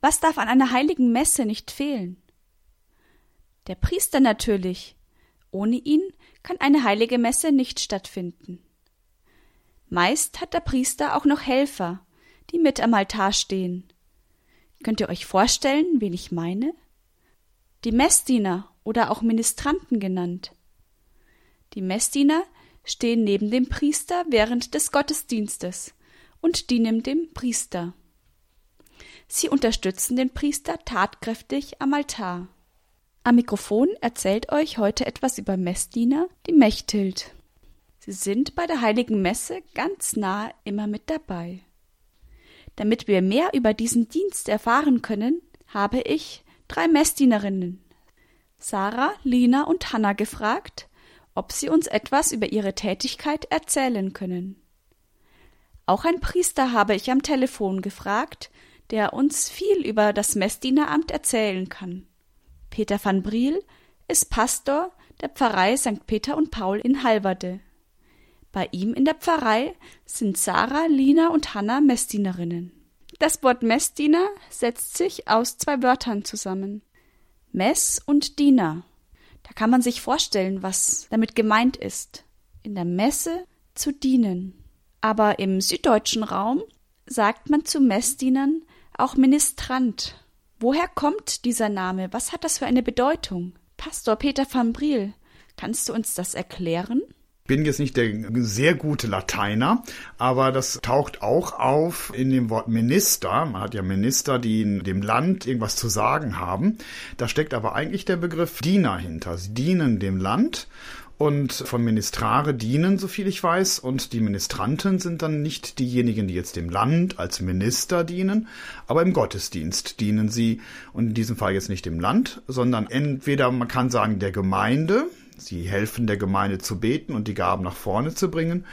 Was darf an einer heiligen Messe nicht fehlen? Der Priester natürlich. Ohne ihn kann eine heilige Messe nicht stattfinden. Meist hat der Priester auch noch Helfer, die mit am Altar stehen. Könnt ihr euch vorstellen, wen ich meine? Die Messdiener oder auch Ministranten genannt. Die Messdiener stehen neben dem Priester während des Gottesdienstes und dienen dem Priester. Sie unterstützen den Priester tatkräftig am Altar. Am Mikrofon erzählt euch heute etwas über Messdiener, die Mechthild. Sie sind bei der heiligen Messe ganz nah immer mit dabei. Damit wir mehr über diesen Dienst erfahren können, habe ich drei Messdienerinnen, Sarah, Lina und Hanna, gefragt, ob sie uns etwas über ihre Tätigkeit erzählen können. Auch ein Priester habe ich am Telefon gefragt, der uns viel über das Messdieneramt erzählen kann. Peter van Briel ist Pastor der Pfarrei St. Peter und Paul in Halverde. Bei ihm in der Pfarrei sind Sarah, Lina und Hanna Messdienerinnen. Das Wort Messdiener setzt sich aus zwei Wörtern zusammen. Mess und Diener. Da kann man sich vorstellen, was damit gemeint ist. In der Messe zu dienen. Aber im süddeutschen Raum sagt man zu Messdienern auch Ministrant. Woher kommt dieser Name? Was hat das für eine Bedeutung? Pastor Peter van Briel, kannst du uns das erklären? bin jetzt nicht der sehr gute Lateiner, aber das taucht auch auf in dem Wort Minister. Man hat ja Minister, die in dem Land irgendwas zu sagen haben. Da steckt aber eigentlich der Begriff Diener hinter. Sie dienen dem Land und von Ministrare dienen, so viel ich weiß, und die Ministranten sind dann nicht diejenigen, die jetzt dem Land als Minister dienen, aber im Gottesdienst dienen sie, und in diesem Fall jetzt nicht dem Land, sondern entweder man kann sagen der Gemeinde, sie helfen der Gemeinde zu beten und die Gaben nach vorne zu bringen,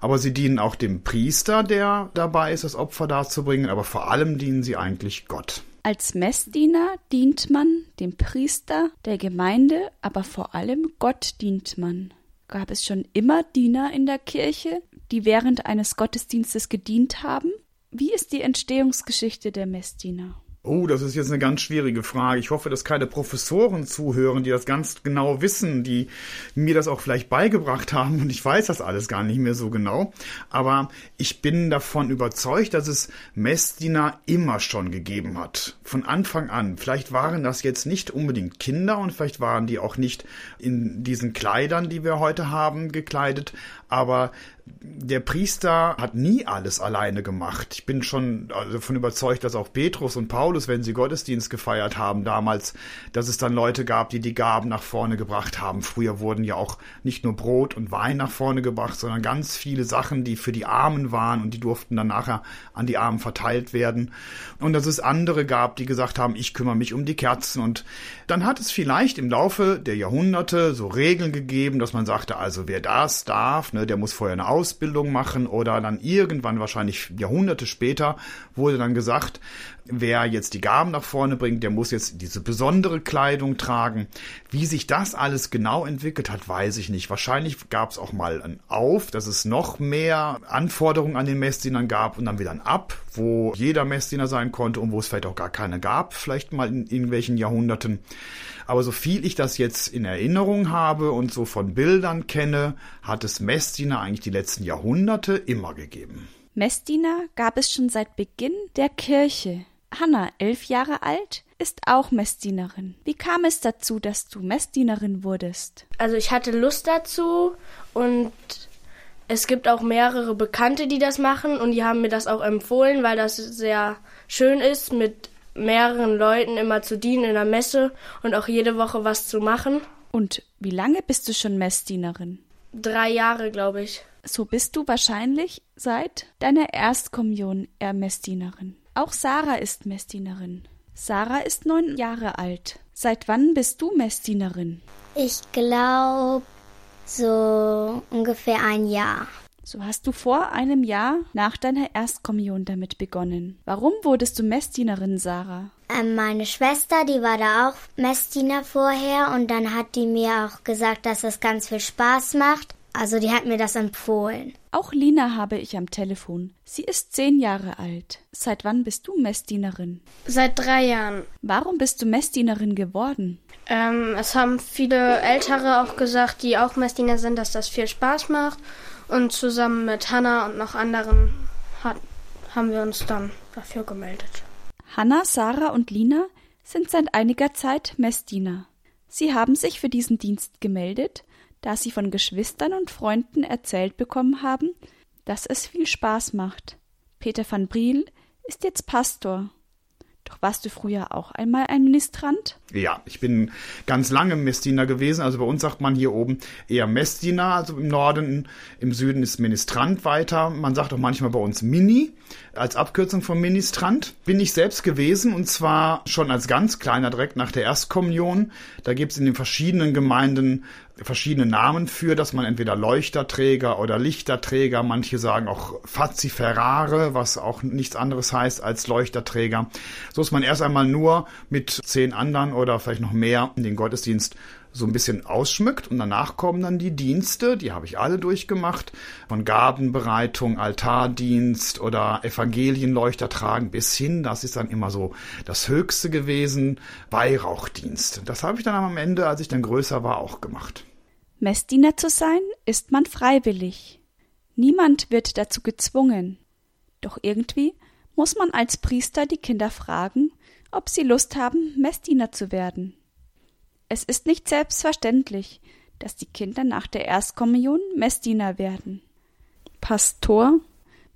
aber sie dienen auch dem Priester, der dabei ist, das Opfer darzubringen, aber vor allem dienen sie eigentlich Gott. Als Messdiener dient man dem Priester, der Gemeinde, aber vor allem Gott dient man. Gab es schon immer Diener in der Kirche, die während eines Gottesdienstes gedient haben? Wie ist die Entstehungsgeschichte der Messdiener? Oh, das ist jetzt eine ganz schwierige Frage. Ich hoffe, dass keine Professoren zuhören, die das ganz genau wissen, die mir das auch vielleicht beigebracht haben und ich weiß das alles gar nicht mehr so genau. Aber ich bin davon überzeugt, dass es Messdiener immer schon gegeben hat. Von Anfang an. Vielleicht waren das jetzt nicht unbedingt Kinder und vielleicht waren die auch nicht in diesen Kleidern, die wir heute haben, gekleidet. Aber der Priester hat nie alles alleine gemacht. Ich bin schon davon überzeugt, dass auch Petrus und Paulus, wenn sie Gottesdienst gefeiert haben damals, dass es dann Leute gab, die die Gaben nach vorne gebracht haben. Früher wurden ja auch nicht nur Brot und Wein nach vorne gebracht, sondern ganz viele Sachen, die für die Armen waren und die durften dann nachher an die Armen verteilt werden. Und dass es andere gab, die gesagt haben, ich kümmere mich um die Kerzen. Und dann hat es vielleicht im Laufe der Jahrhunderte so Regeln gegeben, dass man sagte, also wer das darf, ne, der muss vorher eine Ausbildung machen oder dann irgendwann wahrscheinlich Jahrhunderte später wurde dann gesagt, wer jetzt die Gaben nach vorne bringt, der muss jetzt diese besondere Kleidung tragen. Wie sich das alles genau entwickelt hat, weiß ich nicht. Wahrscheinlich gab es auch mal ein Auf, dass es noch mehr Anforderungen an den Messdienern gab und dann wieder ein Ab, wo jeder Messdiener sein konnte und wo es vielleicht auch gar keine gab, vielleicht mal in irgendwelchen Jahrhunderten. Aber so viel ich das jetzt in Erinnerung habe und so von Bildern kenne, hat es Messdiener eigentlich die letzten Jahrhunderte immer gegeben. Messdiener gab es schon seit Beginn der Kirche. Hanna, elf Jahre alt, ist auch Messdienerin. Wie kam es dazu, dass du Messdienerin wurdest? Also ich hatte Lust dazu und es gibt auch mehrere Bekannte, die das machen und die haben mir das auch empfohlen, weil das sehr schön ist, mit mehreren Leuten immer zu dienen in der Messe und auch jede Woche was zu machen. Und wie lange bist du schon Messdienerin? Drei Jahre, glaube ich. So bist du wahrscheinlich seit deiner Erstkommunion eher Messdienerin. Auch Sarah ist Messdienerin. Sarah ist neun Jahre alt. Seit wann bist du Messdienerin? Ich glaube so ungefähr ein Jahr. So hast du vor einem Jahr nach deiner Erstkommunion damit begonnen. Warum wurdest du Messdienerin, Sarah? Ähm, meine Schwester, die war da auch Messdiener vorher und dann hat die mir auch gesagt, dass es ganz viel Spaß macht. Also die hat mir das empfohlen. Auch Lina habe ich am Telefon. Sie ist zehn Jahre alt. Seit wann bist du Messdienerin? Seit drei Jahren. Warum bist du Messdienerin geworden? Ähm, es haben viele Ältere auch gesagt, die auch Messdiener sind, dass das viel Spaß macht. Und zusammen mit Hanna und noch anderen hat, haben wir uns dann dafür gemeldet. Hanna, Sarah und Lina sind seit einiger Zeit Messdiener. Sie haben sich für diesen Dienst gemeldet, da sie von Geschwistern und Freunden erzählt bekommen haben, dass es viel Spaß macht. Peter van Briel ist jetzt Pastor. Doch warst du früher auch einmal ein Ministrant? Ja, ich bin ganz lange Messdiener gewesen. Also bei uns sagt man hier oben eher Messdiener, also im Norden, im Süden ist Ministrant weiter. Man sagt auch manchmal bei uns Mini als Abkürzung von Ministrant. Bin ich selbst gewesen und zwar schon als ganz kleiner direkt nach der Erstkommunion. Da gibt es in den verschiedenen Gemeinden verschiedene Namen für, dass man entweder Leuchterträger oder Lichterträger, manche sagen auch Faziferare, was auch nichts anderes heißt als Leuchterträger. So ist man erst einmal nur mit zehn anderen oder vielleicht noch mehr den Gottesdienst so ein bisschen ausschmückt und danach kommen dann die Dienste, die habe ich alle durchgemacht, von Gabenbereitung, Altardienst oder Evangelienleuchter tragen bis hin, das ist dann immer so das Höchste gewesen, Weihrauchdienst. Das habe ich dann am Ende, als ich dann größer war, auch gemacht. Messdiener zu sein, ist man freiwillig. Niemand wird dazu gezwungen. Doch irgendwie muss man als Priester die Kinder fragen, ob sie Lust haben, Messdiener zu werden. Es ist nicht selbstverständlich, dass die Kinder nach der Erstkommunion Messdiener werden. Pastor,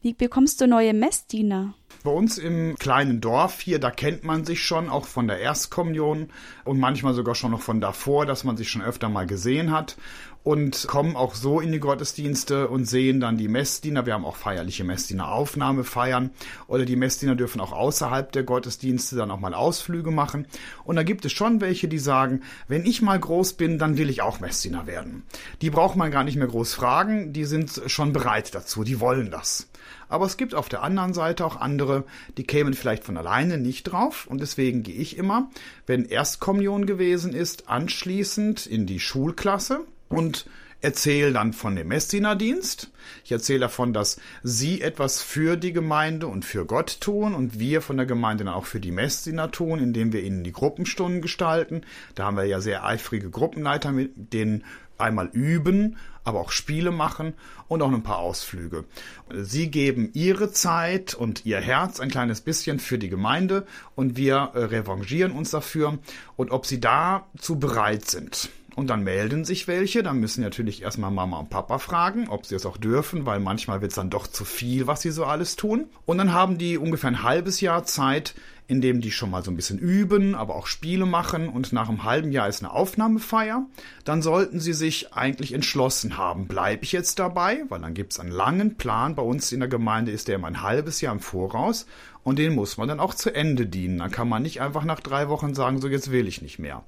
wie bekommst du neue Messdiener? Bei uns im kleinen Dorf hier, da kennt man sich schon auch von der Erstkommunion und manchmal sogar schon noch von davor, dass man sich schon öfter mal gesehen hat und kommen auch so in die Gottesdienste und sehen dann die Messdiener. Wir haben auch feierliche Messdiener feiern oder die Messdiener dürfen auch außerhalb der Gottesdienste dann auch mal Ausflüge machen. Und da gibt es schon welche, die sagen, wenn ich mal groß bin, dann will ich auch Messdiener werden. Die braucht man gar nicht mehr groß fragen, die sind schon bereit dazu, die wollen das. Aber es gibt auf der anderen Seite auch andere, die kämen vielleicht von alleine nicht drauf. Und deswegen gehe ich immer, wenn Erstkommunion gewesen ist, anschließend in die Schulklasse und erzähle dann von dem Messdienerdienst. Ich erzähle davon, dass Sie etwas für die Gemeinde und für Gott tun und wir von der Gemeinde dann auch für die Messdiener tun, indem wir ihnen die Gruppenstunden gestalten. Da haben wir ja sehr eifrige Gruppenleiter, mit denen einmal üben, aber auch Spiele machen und auch ein paar Ausflüge. Sie geben ihre Zeit und ihr Herz ein kleines bisschen für die Gemeinde und wir äh, revanchieren uns dafür und ob sie dazu bereit sind. Und dann melden sich welche, dann müssen natürlich erstmal Mama und Papa fragen, ob sie es auch dürfen, weil manchmal wird es dann doch zu viel, was sie so alles tun. Und dann haben die ungefähr ein halbes Jahr Zeit, in dem die schon mal so ein bisschen üben, aber auch Spiele machen und nach einem halben Jahr ist eine Aufnahmefeier. Dann sollten sie sich eigentlich entschlossen haben, bleibe ich jetzt dabei, weil dann gibt es einen langen Plan. Bei uns in der Gemeinde ist der immer ein halbes Jahr im Voraus und den muss man dann auch zu Ende dienen. Dann kann man nicht einfach nach drei Wochen sagen, so jetzt will ich nicht mehr.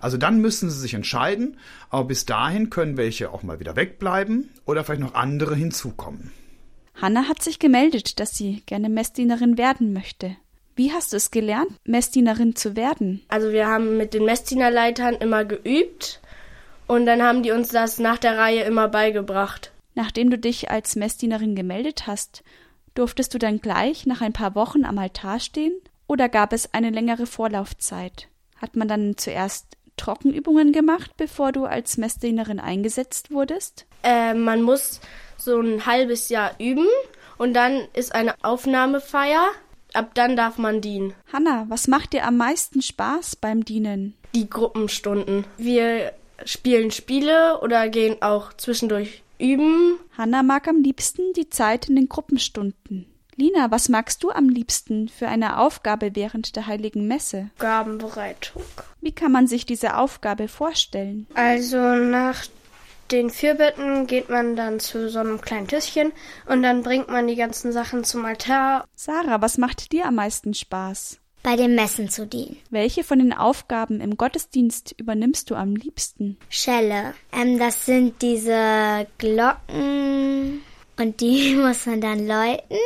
Also dann müssen sie sich entscheiden, aber bis dahin können welche auch mal wieder wegbleiben oder vielleicht noch andere hinzukommen. Hanna hat sich gemeldet, dass sie gerne Messdienerin werden möchte. Wie hast du es gelernt, Messdienerin zu werden? Also wir haben mit den Messdienerleitern immer geübt und dann haben die uns das nach der Reihe immer beigebracht. Nachdem du dich als Messdienerin gemeldet hast, durftest du dann gleich nach ein paar Wochen am Altar stehen oder gab es eine längere Vorlaufzeit? Hat man dann zuerst Trockenübungen gemacht, bevor du als Messdienerin eingesetzt wurdest? Äh, man muss so ein halbes Jahr üben und dann ist eine Aufnahmefeier. Ab dann darf man dienen. Hanna, was macht dir am meisten Spaß beim Dienen? Die Gruppenstunden. Wir spielen Spiele oder gehen auch zwischendurch üben. Hanna mag am liebsten die Zeit in den Gruppenstunden. Lina, was magst du am liebsten für eine Aufgabe während der heiligen Messe? Gabenbereitung. Wie kann man sich diese Aufgabe vorstellen? Also nach den Fürbitten geht man dann zu so einem kleinen Tischchen und dann bringt man die ganzen Sachen zum Altar. Sarah, was macht dir am meisten Spaß? Bei den Messen zu dienen. Welche von den Aufgaben im Gottesdienst übernimmst du am liebsten? Schelle. Ähm, das sind diese Glocken und die muss man dann läuten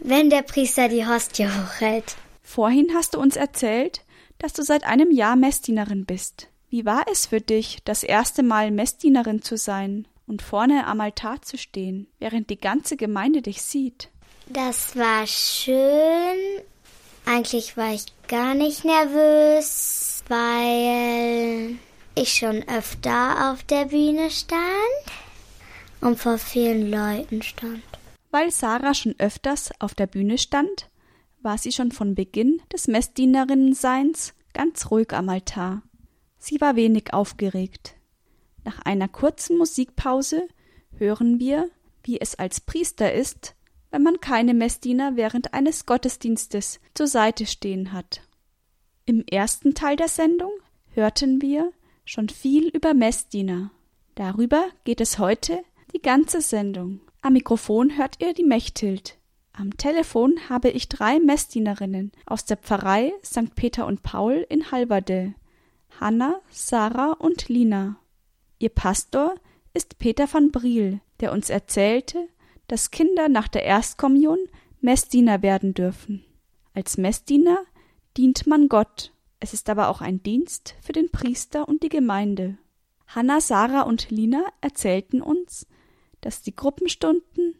wenn der Priester die Hostie hochhält. Vorhin hast du uns erzählt, dass du seit einem Jahr Messdienerin bist. Wie war es für dich, das erste Mal Messdienerin zu sein? und vorne am Altar zu stehen, während die ganze Gemeinde dich sieht? Das war schön. Eigentlich war ich gar nicht nervös, weil ich schon öfter auf der Bühne stand und vor vielen Leuten stand. Weil Sarah schon öfters auf der Bühne stand, war sie schon von Beginn des Messdienerinnenseins ganz ruhig am Altar. Sie war wenig aufgeregt. Nach einer kurzen Musikpause hören wir, wie es als Priester ist, wenn man keine Messdiener während eines Gottesdienstes zur Seite stehen hat. Im ersten Teil der Sendung hörten wir schon viel über Messdiener. Darüber geht es heute die ganze Sendung. Am Mikrofon hört ihr die Mechthild. Am Telefon habe ich drei Messdienerinnen aus der Pfarrei St. Peter und Paul in Halberde. Hanna, Sarah und Lina. Ihr Pastor ist Peter van Briel, der uns erzählte, dass Kinder nach der Erstkommunion Messdiener werden dürfen. Als Messdiener dient man Gott. Es ist aber auch ein Dienst für den Priester und die Gemeinde. Hanna, Sarah und Lina erzählten uns, dass die Gruppenstunden,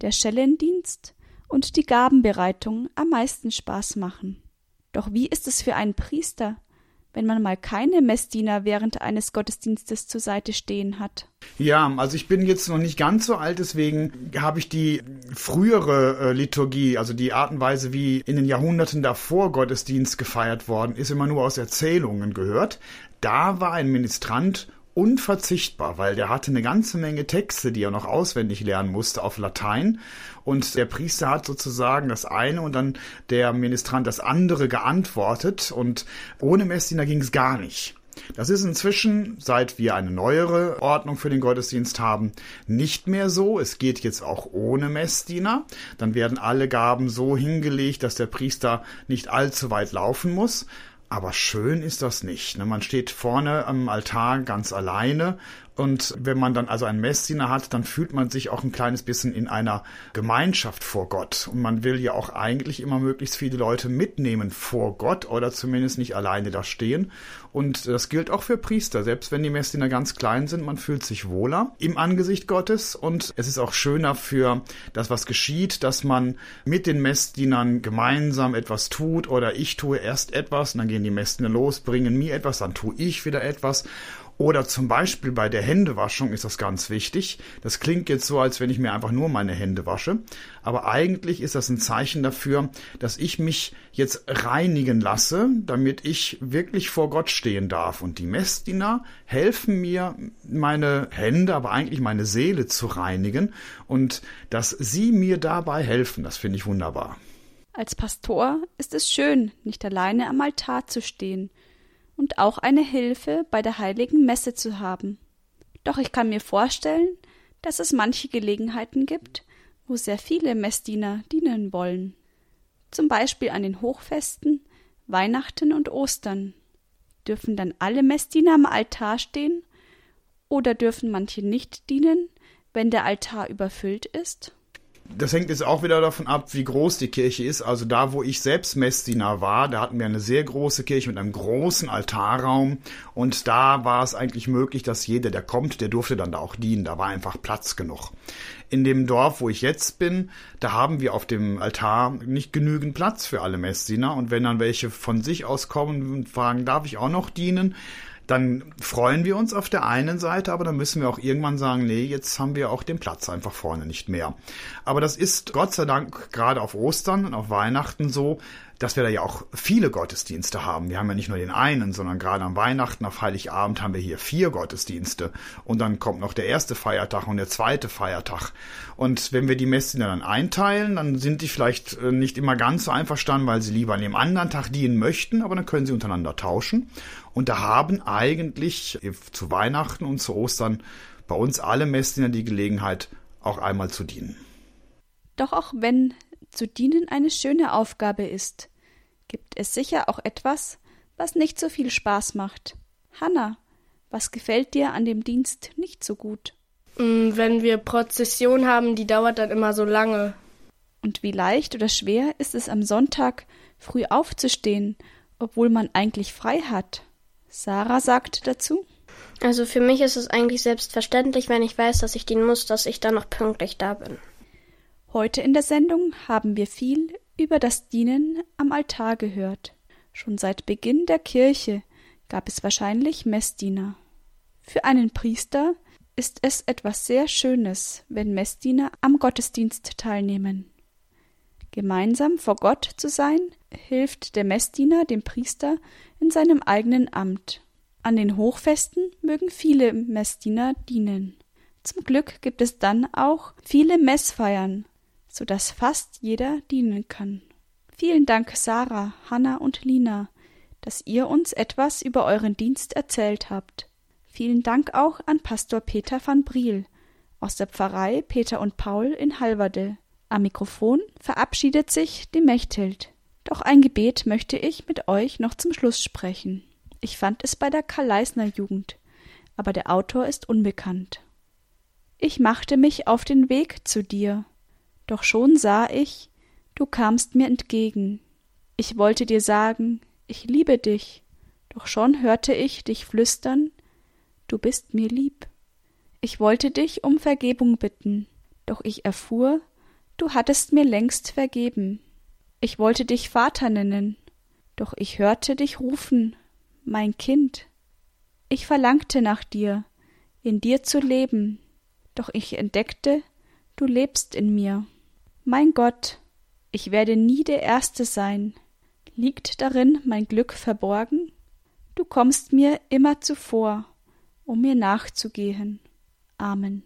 der Schellendienst und die Gabenbereitung am meisten Spaß machen. Doch wie ist es für einen Priester, wenn man mal keine Messdiener während eines Gottesdienstes zur Seite stehen hat? Ja, also ich bin jetzt noch nicht ganz so alt, deswegen habe ich die frühere äh, Liturgie, also die Art und Weise, wie in den Jahrhunderten davor Gottesdienst gefeiert worden ist, immer nur aus Erzählungen gehört. Da war ein Ministrant unverzichtbar, weil der hatte eine ganze Menge Texte, die er noch auswendig lernen musste auf Latein. Und der Priester hat sozusagen das eine und dann der Ministrant das andere geantwortet. Und ohne Messdiener ging es gar nicht. Das ist inzwischen, seit wir eine neuere Ordnung für den Gottesdienst haben, nicht mehr so. Es geht jetzt auch ohne Messdiener. Dann werden alle Gaben so hingelegt, dass der Priester nicht allzu weit laufen muss. Aber schön ist das nicht. Ne? Man steht vorne am Altar ganz alleine und wenn man dann also einen Messdiener hat, dann fühlt man sich auch ein kleines bisschen in einer Gemeinschaft vor Gott. Und man will ja auch eigentlich immer möglichst viele Leute mitnehmen vor Gott oder zumindest nicht alleine da stehen. Und das gilt auch für Priester. Selbst wenn die Messdiener ganz klein sind, man fühlt sich wohler im Angesicht Gottes. Und es ist auch schöner für das, was geschieht, dass man mit den Messdienern gemeinsam etwas tut oder ich tue erst etwas und dann gehen die Messdiener los, bringen mir etwas, dann tue ich wieder etwas. Oder zum Beispiel bei der Händewaschung ist das ganz wichtig. Das klingt jetzt so, als wenn ich mir einfach nur meine Hände wasche. Aber eigentlich ist das ein Zeichen dafür, dass ich mich jetzt reinigen lasse, damit ich wirklich vor Gott stehen darf. Und die Messdiener helfen mir, meine Hände, aber eigentlich meine Seele zu reinigen. Und dass sie mir dabei helfen, das finde ich wunderbar. Als Pastor ist es schön, nicht alleine am Altar zu stehen und auch eine Hilfe bei der heiligen Messe zu haben. Doch ich kann mir vorstellen, dass es manche Gelegenheiten gibt, wo sehr viele Messdiener dienen wollen. Zum Beispiel an den Hochfesten, Weihnachten und Ostern. Dürfen dann alle Messdiener am Altar stehen? Oder dürfen manche nicht dienen, wenn der Altar überfüllt ist? Das hängt jetzt auch wieder davon ab, wie groß die Kirche ist. Also da, wo ich selbst Messdiener war, da hatten wir eine sehr große Kirche mit einem großen Altarraum und da war es eigentlich möglich, dass jeder, der kommt, der durfte dann da auch dienen. Da war einfach Platz genug. In dem Dorf, wo ich jetzt bin, da haben wir auf dem Altar nicht genügend Platz für alle Messdiener und wenn dann welche von sich aus kommen und fragen, darf ich auch noch dienen? Dann freuen wir uns auf der einen Seite, aber dann müssen wir auch irgendwann sagen, nee, jetzt haben wir auch den Platz einfach vorne nicht mehr. Aber das ist Gott sei Dank gerade auf Ostern und auf Weihnachten so, dass wir da ja auch viele Gottesdienste haben. Wir haben ja nicht nur den einen, sondern gerade am Weihnachten, auf Heiligabend haben wir hier vier Gottesdienste. Und dann kommt noch der erste Feiertag und der zweite Feiertag. Und wenn wir die Messdiener dann einteilen, dann sind die vielleicht äh, nicht immer ganz so einverstanden, weil sie lieber an dem anderen Tag dienen möchten, aber dann können sie untereinander tauschen. Und da haben eigentlich zu Weihnachten und zu Ostern bei uns alle Messdiener die Gelegenheit, auch einmal zu dienen. Doch auch wenn zu dienen eine schöne Aufgabe ist, gibt es sicher auch etwas, was nicht so viel Spaß macht. Hanna, was gefällt dir an dem Dienst nicht so gut? Mm, wenn wir Prozession haben, die dauert dann immer so lange. Und wie leicht oder schwer ist es am Sonntag früh aufzustehen, obwohl man eigentlich frei hat? Sarah sagte dazu. Also für mich ist es eigentlich selbstverständlich, wenn ich weiß, dass ich dienen muss, dass ich dann noch pünktlich da bin. Heute in der Sendung haben wir viel über das Dienen am Altar gehört. Schon seit Beginn der Kirche gab es wahrscheinlich Messdiener. Für einen Priester ist es etwas sehr Schönes, wenn Messdiener am Gottesdienst teilnehmen. Gemeinsam vor Gott zu sein, hilft der Messdiener dem Priester in seinem eigenen Amt. An den Hochfesten mögen viele Messdiener dienen. Zum Glück gibt es dann auch viele Messfeiern, so dass fast jeder dienen kann. Vielen Dank, Sarah, Hanna und Lina, dass ihr uns etwas über euren Dienst erzählt habt. Vielen Dank auch an Pastor Peter van Briel aus der Pfarrei Peter und Paul in Halverde. Am Mikrofon verabschiedet sich die Mechthild. Doch ein Gebet möchte ich mit euch noch zum Schluss sprechen. Ich fand es bei der Karl-Leisner Jugend, aber der Autor ist unbekannt. Ich machte mich auf den Weg zu dir, doch schon sah ich, du kamst mir entgegen. Ich wollte dir sagen, ich liebe dich, doch schon hörte ich dich flüstern, du bist mir lieb. Ich wollte dich um Vergebung bitten, doch ich erfuhr, du hattest mir längst vergeben. Ich wollte dich Vater nennen, doch ich hörte dich rufen, mein Kind. Ich verlangte nach dir, in dir zu leben, doch ich entdeckte, du lebst in mir. Mein Gott, ich werde nie der Erste sein. Liegt darin mein Glück verborgen? Du kommst mir immer zuvor, um mir nachzugehen. Amen.